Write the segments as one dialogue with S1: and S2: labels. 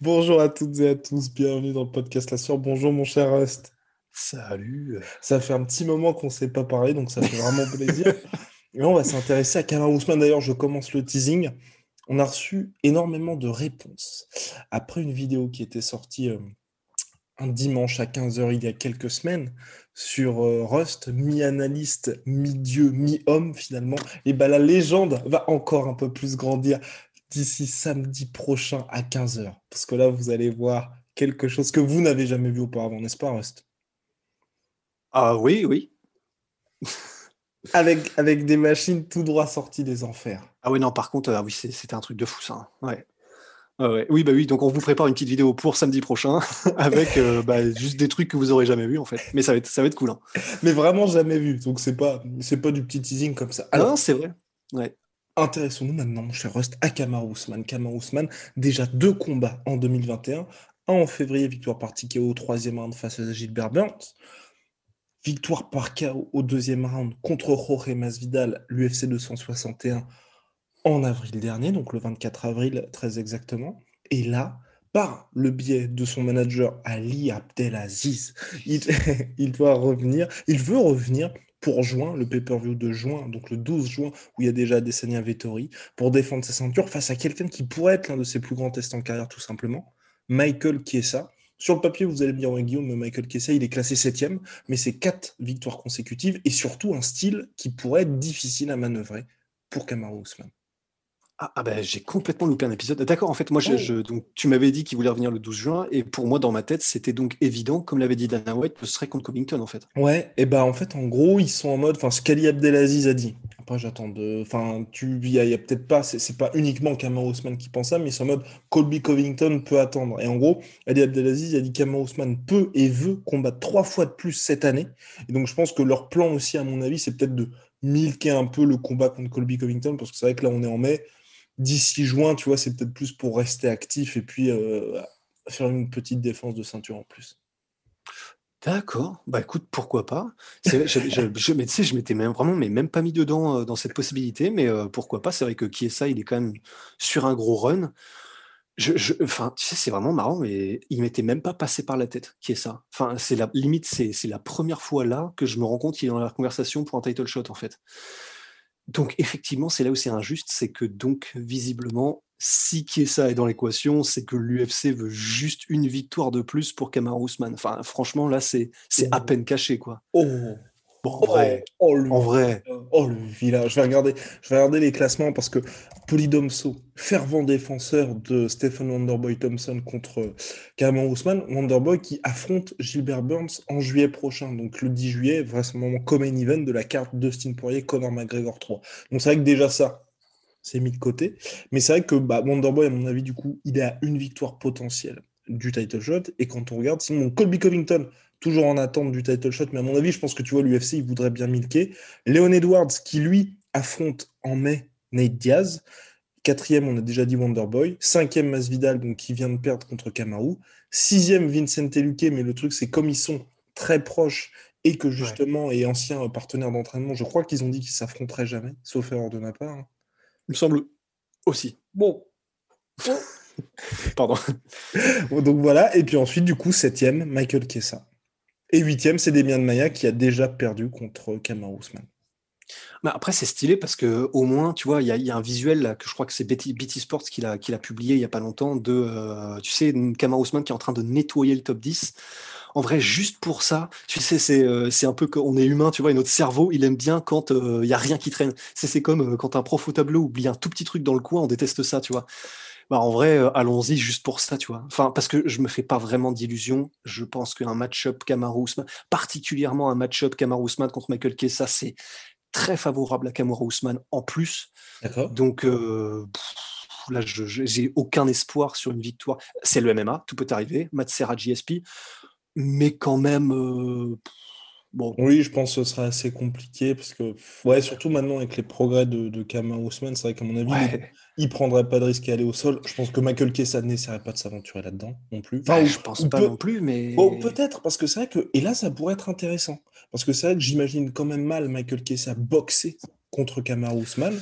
S1: Bonjour à toutes et à tous, bienvenue dans le podcast La Sœur. Bonjour mon cher Rust.
S2: Salut.
S1: Ça fait un petit moment qu'on ne s'est pas parlé, donc ça fait vraiment plaisir. Et on va s'intéresser à Kamar Ousmane. D'ailleurs, je commence le teasing. On a reçu énormément de réponses après une vidéo qui était sortie euh, un dimanche à 15h il y a quelques semaines sur euh, Rust, mi-analyste, mi-dieu, mi-homme finalement. Et ben la légende va encore un peu plus grandir d'ici samedi prochain à 15h. Parce que là, vous allez voir quelque chose que vous n'avez jamais vu auparavant, n'est-ce pas, Rust?
S2: Ah oui, oui.
S1: avec, avec des machines tout droit sorties des enfers.
S2: Ah oui, non, par contre, ah oui, c'était un truc de fou, ça. hein. Ouais. Ouais, ouais. Oui, bah oui, donc on vous prépare une petite vidéo pour samedi prochain avec euh, bah, juste des trucs que vous aurez jamais vus en fait. Mais ça va être, ça va être cool. Hein.
S1: Mais vraiment jamais vu. Donc, c'est pas, c'est pas du petit teasing comme ça.
S2: Alors,
S1: Alors,
S2: c'est vrai. Ouais.
S1: Intéressons-nous maintenant, cher Rust, à Kamar Ousmane. Kamar Ousmane, déjà deux combats en 2021. Un en février, victoire par TKO au troisième round face à Gilbert Burns. Victoire par KO au deuxième round contre Jorge Masvidal, l'UFC 261, en avril dernier, donc le 24 avril très exactement. Et là, par le biais de son manager Ali Abdelaziz, il doit revenir, il veut revenir pour juin, le pay-per-view de juin, donc le 12 juin, où il y a déjà Adesanya Vettori, pour défendre sa ceinture face à quelqu'un qui pourrait être l'un de ses plus grands tests en carrière, tout simplement, Michael Chiesa. Sur le papier, vous allez me dire, ouais, Guillaume, Michael Chiesa, il est classé septième, mais c'est quatre victoires consécutives et surtout un style qui pourrait être difficile à manœuvrer pour Kamaru Usman.
S2: Ah, ah bah, j'ai complètement loupé un épisode. D'accord, en fait, moi, je, je- donc, tu m'avais dit qu'il voulait revenir le 12 juin, et pour moi, dans ma tête, c'était donc évident, comme l'avait dit Dana White, que ce serait contre Covington, en fait.
S1: Ouais, et ben en fait, en gros, ils sont en mode, enfin, ce qu'Ali Abdelaziz a dit. Après, j'attends de, enfin, tu, il y a, y a peut-être pas, c'est pas uniquement Kamaru Usman qui pense ça, mais ils sont en mode, Colby Covington peut attendre. Et en gros, Ali Abdelaziz a dit Kamaru Usman peut et veut combattre trois fois de plus cette année. Et donc, je pense que leur plan aussi, à mon avis, c'est peut-être de milquer un peu le combat contre Colby Covington, parce que c'est vrai que là, on est en mai. D'ici juin, tu vois, c'est peut-être plus pour rester actif et puis euh, faire une petite défense de ceinture en plus.
S2: D'accord, bah écoute, pourquoi pas. Je, je- je- m'étais même vraiment, mais même pas mis dedans euh, dans cette possibilité, mais euh, pourquoi pas. C'est vrai que Chiesa, il est quand même sur un gros run. Enfin, tu sais, c'est vraiment marrant, mais il m'était même pas passé par la tête, Chiesa. Enfin, c'est la limite, c'est la première fois là que je me rends compte qu'il est dans la conversation pour un title shot, en fait. Donc, effectivement, c'est là où c'est injuste, c'est que donc, visiblement, si Chiesa est dans l'équation, c'est que l'UFC veut juste une victoire de plus pour Kamaru Usman. Enfin, franchement, là, c'est c'est à peine caché, quoi.
S1: Oh,
S2: Bon, en
S1: oh,
S2: vrai,
S1: oh, le
S2: en vrai,
S1: Oh, le village. Je vais regarder, je vais regarder les classements parce que Polydomso, fervent défenseur de Stephen Wonderboy Thompson contre Kamaru Ousmane, Wonderboy qui affronte Gilbert Burns en juillet prochain. Donc le 10 juillet, vraisemblablement comme main event de la carte Dustin Poirier, Conor McGregor 3. Donc c'est vrai que déjà ça, c'est mis de côté. Mais c'est vrai que bah, Wonderboy, à mon avis, du coup, il est à une victoire potentielle du title shot. Et quand on regarde, sinon Colby Covington, toujours en attente du title shot, mais à mon avis, je pense que tu vois, l'UFC, il voudrait bien milquer. Léon Edwards, qui lui affronte en mai Nate Diaz. Quatrième, on a déjà dit Wonderboy. Cinquième, Masvidal, donc qui vient de perdre contre Kamaru. Sixième, Vincent Luque, mais le truc, c'est comme ils sont très proches et que justement, et anciens partenaires d'entraînement, je crois qu'ils ont dit qu'ils s'affronteraient jamais, sauf erreur de ma part. hein.
S2: il me semble aussi.
S1: Bon.
S2: Pardon.
S1: Donc voilà, et puis ensuite, du coup, septième, Michael Kessa. Et huitième, c'est Demian Maya qui a déjà perdu contre Kamaru Usman.
S2: Mais après, c'est stylé parce que au moins, tu vois, il y, a- il y a un visuel là, que je crois que c'est BT, BT Sports qui l'a qui l'a publié il y a pas longtemps de, euh, tu sais, Kamaru Usman qui est en train de nettoyer le top 10. En vrai, juste pour ça, tu sais, c'est euh, c'est un peu qu'on est humain, tu vois, et notre cerveau, il aime bien quand euh, il y a rien qui traîne. C'est c'est comme quand un prof au tableau oublie un tout petit truc dans le coin, on déteste ça, tu vois. Bah, en vrai, euh, allons-y juste pour ça, tu vois. Enfin, parce que je me fais pas vraiment d'illusions. Je pense qu'un match-up Kamaru Usman, particulièrement un match-up Kamaru Usman contre Michael Kessa, c'est très favorable à Kamaru Usman en plus.
S1: D'accord.
S2: Donc euh, là, je j'ai aucun espoir sur une victoire. C'est le MMA, tout peut arriver. Matt Serra GSP, mais quand même. euh, bon,
S1: Oui, je pense que ce sera assez compliqué parce que, ouais, surtout maintenant avec les progrès de, de Kamaru Usman, c'est vrai qu'à mon avis,
S2: ouais,
S1: il, il prendrait pas de risque à aller au sol. Je pense que Michael Kessa n'essaierait pas de s'aventurer là-dedans non plus. Enfin,
S2: ouais, je pense pas
S1: peut-
S2: non plus, mais
S1: Bon, peut-être, parce que c'est vrai que. Et là, ça pourrait être intéressant. Parce que c'est vrai que j'imagine quand même mal Michael Kessa boxer contre Kamaru Usman.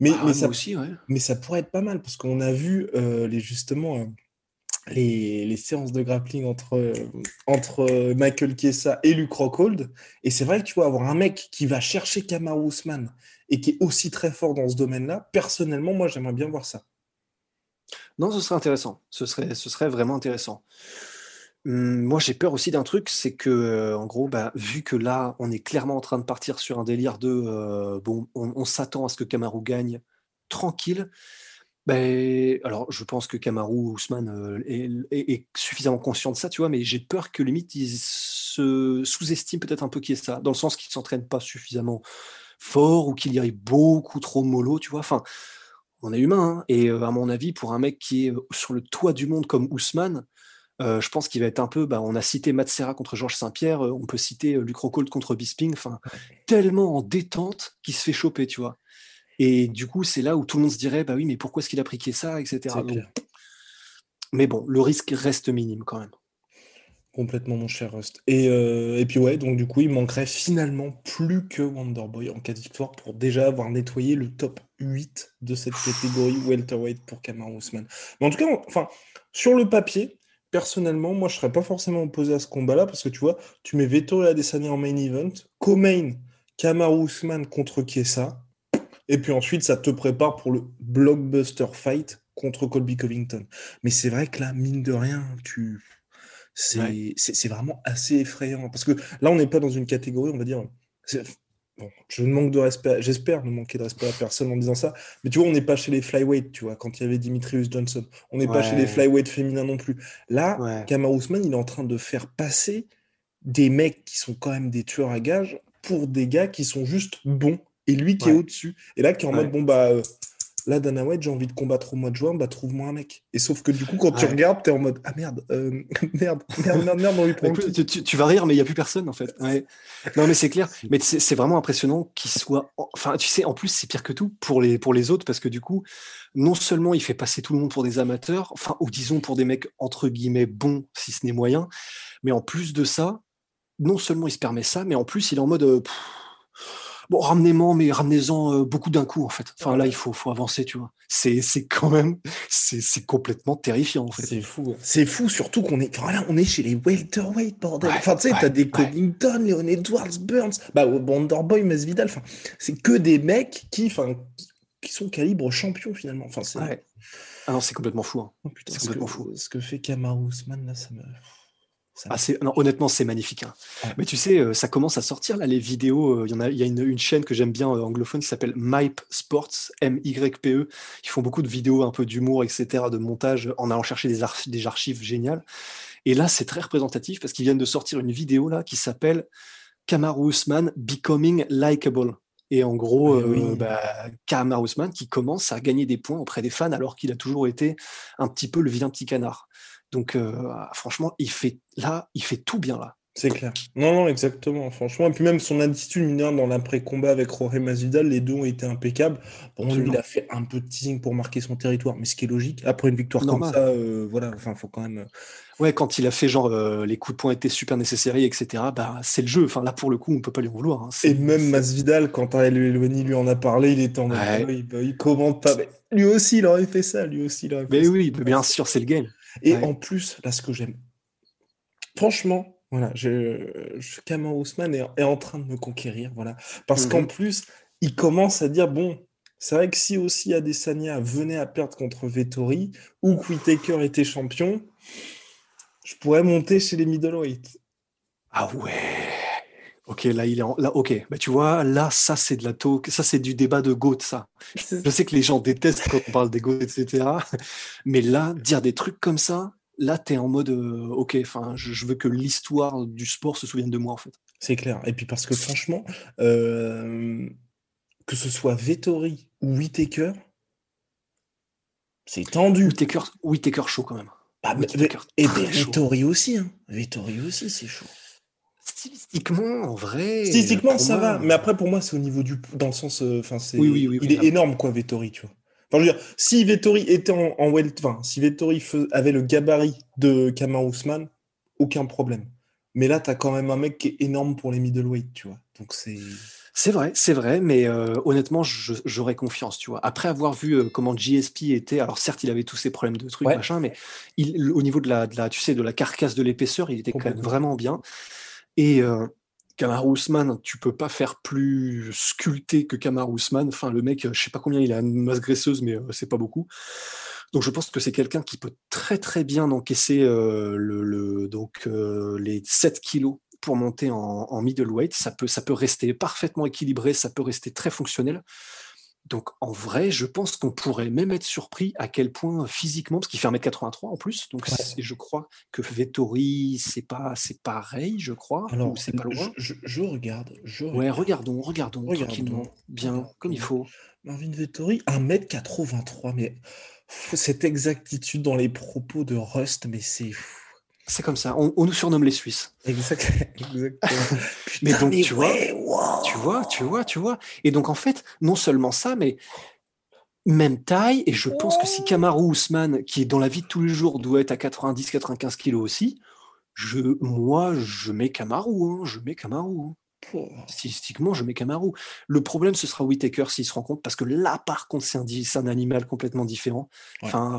S1: Mais,
S2: Ah,
S1: mais, ça,
S2: aussi, ouais.
S1: mais ça pourrait être pas mal, parce qu'on a vu euh, les, justement euh, les, séances de grappling entre, euh, entre euh, Michael Kessa et Luke Rockhold. Et c'est vrai que tu vois, avoir un mec qui va chercher Kamaru Usman et qui est aussi très fort dans ce domaine-là, personnellement, moi, j'aimerais bien voir ça.
S2: Non, ce serait intéressant. Ce serait, ce serait vraiment intéressant. Hum, moi, j'ai peur aussi d'un truc, c'est que, euh, en gros, bah, vu que là, on est clairement en train de partir sur un délire de, bon, on, on s'attend à ce que Kamaru gagne tranquille. Ben, alors, je pense que Kamaru Ousmane euh, est, est- est suffisamment conscient de ça, tu vois, mais j'ai peur que limite, il se sous-estime peut-être un peu qui est ça, dans le sens qu'il s'entraîne pas suffisamment fort ou qu'il y ait beaucoup trop mollo, tu vois. Enfin, on est humain, hein, et euh, à mon avis, pour un mec qui est euh, sur le toit du monde comme Ousmane, euh, je pense qu'il va être un peu. Bah, on a cité Matsera contre Georges Saint-Pierre, euh, on peut citer Luc Rockhold contre Bisping, enfin, tellement en détente qu'il se fait choper, tu vois. Et du coup, c'est là où tout le monde se dirait, bah oui, mais pourquoi est-ce qu'il a pris ça, etc. Donc, mais bon, le risque reste minime quand même.
S1: Complètement, mon cher Rust. Et, euh, et puis ouais, donc du coup, il manquerait finalement plus que Wonderboy en cas de victoire pour déjà avoir nettoyé le top 8 de cette catégorie welterweight pour Kamaru Usman. Mais en tout cas, on- enfin, sur le papier, personnellement, moi, je serais pas forcément opposé à ce combat-là parce que tu vois, tu mets Vettori Adesanya en main event, co-main Kamaru Usman contre Chiesa, et puis ensuite, ça te prépare pour le blockbuster fight contre Colby Covington. Mais c'est vrai que là, mine de rien, tu c'est
S2: Ouais.
S1: vraiment assez effrayant. Parce que là, on n'est pas dans une catégorie, on va dire. Bon, je manque de respect, j'espère ne manquer de respect à personne en disant ça, mais tu vois, on n'est pas chez les flyweight, tu vois, quand il y avait Dimitrius Johnson. On n'est pas chez les flyweight féminins non plus. Là,
S2: Ouais.
S1: Kamaru Usman, il est en train de faire passer des mecs qui sont quand même des tueurs à gages pour des gars qui sont juste bons. Et lui qui est au-dessus. Et là, qui est en
S2: Ouais.
S1: mode, bon, bah, euh, là, Dana White, j'ai envie de combattre au mois de juin, bah, trouve-moi un mec. Et sauf que du coup, quand tu regardes, t'es en mode, ah merde, euh, merde, merde, merde, merde, on lui prend
S2: tu, tu- tu vas rire, mais il n'y a plus personne en fait. Non, mais c'est clair. Mais c'est c'est vraiment impressionnant qu'il soit. Enfin, tu sais, en plus, c'est pire que tout pour les, pour les autres parce que du coup, non seulement il fait passer tout le monde pour des amateurs, enfin, ou disons pour des mecs entre guillemets bons, si ce n'est moyen, mais en plus de ça, non seulement il se permet ça, mais en plus il est en mode. euh, pff, Bon, ramenez-moi, mais ramenez-en euh, beaucoup d'un coup, en fait. Enfin, là, il faut, faut avancer, tu vois. C'est c'est quand même, c'est c'est complètement terrifiant, en fait.
S1: C'est fou. hein. C'est fou, surtout qu'on est, voilà, on est chez les welterweight, bordel.
S2: Ouais,
S1: enfin, tu sais,
S2: ouais,
S1: t'as des
S2: ouais.
S1: Covington, Leon Edwards, Burns, bah, Wonderboy, Masvidal. Enfin, c'est que des mecs qui, enfin, qui- sont calibre champion finalement. Enfin, c'est.
S2: Ah non, c'est complètement fou. hein.
S1: Oh, putain,
S2: c'est
S1: que,
S2: complètement fou.
S1: ce que fait Kamaru Usman là, ça me.
S2: Ah, non, honnêtement, c'est magnifique. hein.
S1: Ouais.
S2: Mais tu sais, euh, ça commence à sortir là, les vidéos. euh, Il y en a, il y a une, une chaîne que j'aime bien euh, anglophone qui s'appelle Mype Sports, M-Y-P-E. Ils font beaucoup de vidéos un peu d'humour, etc., de montage en allant chercher des, archi- des archives géniales. Et là, c'est très représentatif parce qu'ils viennent de sortir une vidéo là qui s'appelle Kamaru Usman Becoming Likeable. Et en gros,
S1: Ah
S2: euh,
S1: oui.
S2: bah, Kamaru Usman qui commence à gagner des points auprès des fans alors qu'il a toujours été un petit peu le vilain petit canard. Donc, euh, franchement, il fait là, il fait tout bien là.
S1: C'est clair. Non, non, exactement. Franchement, et puis même son attitude mineure dans l'après-combat avec Jorge Masvidal, les deux ont été impeccables. Bon, lui,
S2: Absolument.
S1: il a fait un peu de teasing pour marquer son territoire, mais ce qui est logique. Après une victoire
S2: Normal.
S1: comme ça, euh, voilà, enfin, faut quand même. euh,
S2: Ouais, quand il a fait genre euh, les coups de poing étaient super nécessaires, etc. Bah, c'est le jeu. Enfin, là pour le coup, on peut pas lui en vouloir. hein.
S1: Et même Masvidal, quand Elwani lui en a parlé, il était en mode,
S2: Ouais.
S1: ah oui, bah, il commente pas. Mais lui aussi, il aurait fait ça. Lui aussi, il aurait fait
S2: Mais
S1: ça.
S2: oui, bien sûr, c'est le game.
S1: Et
S2: Ouais.
S1: en plus, là, ce que j'aime, franchement, voilà, je, je, est, est en train de me conquérir, voilà, parce qu'en
S2: Mhm.
S1: plus, il commence à dire, bon, c'est vrai que si aussi Adesanya venait à perdre contre Vettori ou que Whittaker était champion, je pourrais monter chez les middleweight.
S2: Ah ouais. Ok, là, il est en... là, ok. Bah, tu vois, là, ça, c'est de la talk. Ça, c'est du débat de GOAT, ça. Je sais que les gens détestent quand on parle des GOAT, etc. Mais là, dire des trucs comme ça, là, tu es en mode, euh, ok, enfin, je, veux que l'histoire du sport se souvienne de moi, en fait.
S1: C'est clair. Et puis parce que franchement, euh, que ce soit Vettori ou Whitaker, c'est tendu.
S2: Whitaker, Whitaker chaud quand même.
S1: Ah, et Vettori aussi. Hein. Vettori aussi, c'est chaud.
S2: Stylistiquement, en vrai.
S1: Stylistiquement, ça va. Mais après, pour moi, c'est au niveau du. Dans le sens. Euh, enfin, c'est.
S2: Oui, oui, oui,
S1: il est énorme, quoi, Vettori, tu vois. Enfin, je veux dire, si Vettori était en, en enfin, si Vettori avait le gabarit de Kamar Ousmane, aucun problème. Mais là, tu as quand même un mec qui est énorme pour les middleweight, tu vois. Donc c'est.
S2: C'est vrai, c'est vrai, mais euh, honnêtement, j'aurais confiance, tu vois. Après avoir vu euh, comment GSP était, alors certes, il avait tous ses problèmes de trucs, machin, mais il, au niveau de la, de la, tu sais, de la carcasse de l'épaisseur, il était quand même vraiment bien. Et euh, Kamar tu peux pas faire plus sculpté que Kamar. Enfin, le mec, je sais pas combien il a une masse graisseuse, mais euh, c'est pas beaucoup. Donc, je pense que c'est quelqu'un qui peut très très bien encaisser euh, donc les 7 kilos pour monter en, middleweight. Ça peut rester parfaitement équilibré, ça peut rester très fonctionnel. Donc en vrai, je pense qu'on pourrait même être surpris à quel point physiquement, parce qu'il fait 1m83 en plus, donc je crois que Vettori, c'est pas c'est pareil, je crois,
S1: Alors, c'est pas loin. Je, regarde, je
S2: Ouais, regardons, regardons, tranquillement, bien, comme il faut.
S1: Marvin Vettori, 1m83, mais cette exactitude dans les propos de Rust, mais c'est fou.
S2: C'est comme ça. On, nous surnomme les Suisses.
S1: Exactement.
S2: mais donc, tu, vois, tu vois, tu vois, tu vois. Et donc, en fait, non seulement ça, mais même taille. Et je pense que si Kamaru Ousmane, qui est dans la vie de tous les jours, doit être à 90-95 kilos aussi, je, moi, je mets Kamaru. Hein, je mets Kamaru. Hein. Statistiquement, je mets Kamaru. Le problème, ce sera Whitaker s'il se rend compte, parce que là, par contre, c'est un, un, animal complètement différent. Enfin,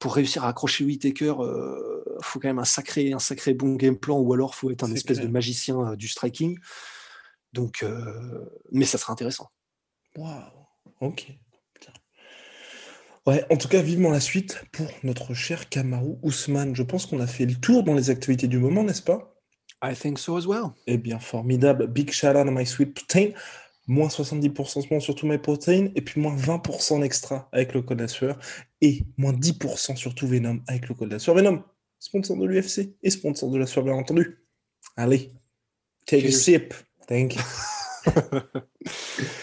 S2: pour réussir à accrocher Whitaker, il euh, faut quand même un sacré, un sacré bon game plan, ou alors faut être un espèce de magicien euh, du striking. Donc, euh, mais ça sera intéressant.
S1: Waouh, ok. Ouais, en tout cas, vivement la suite pour notre cher Kamaru Ousmane. Je pense qu'on a fait le tour dans les actualités du moment, n'est-ce pas?
S2: I think so as well.
S1: Eh bien, formidable. Big shout out to my sweet protein moins 70% sur tous mes protéines, et puis moins 20% extra avec le code sueur, et moins 10% sur tout Venom avec le code sueur. Venom, sponsor de l'UFC et sponsor de la sueur, bien entendu. Allez, take a sip. Thank you.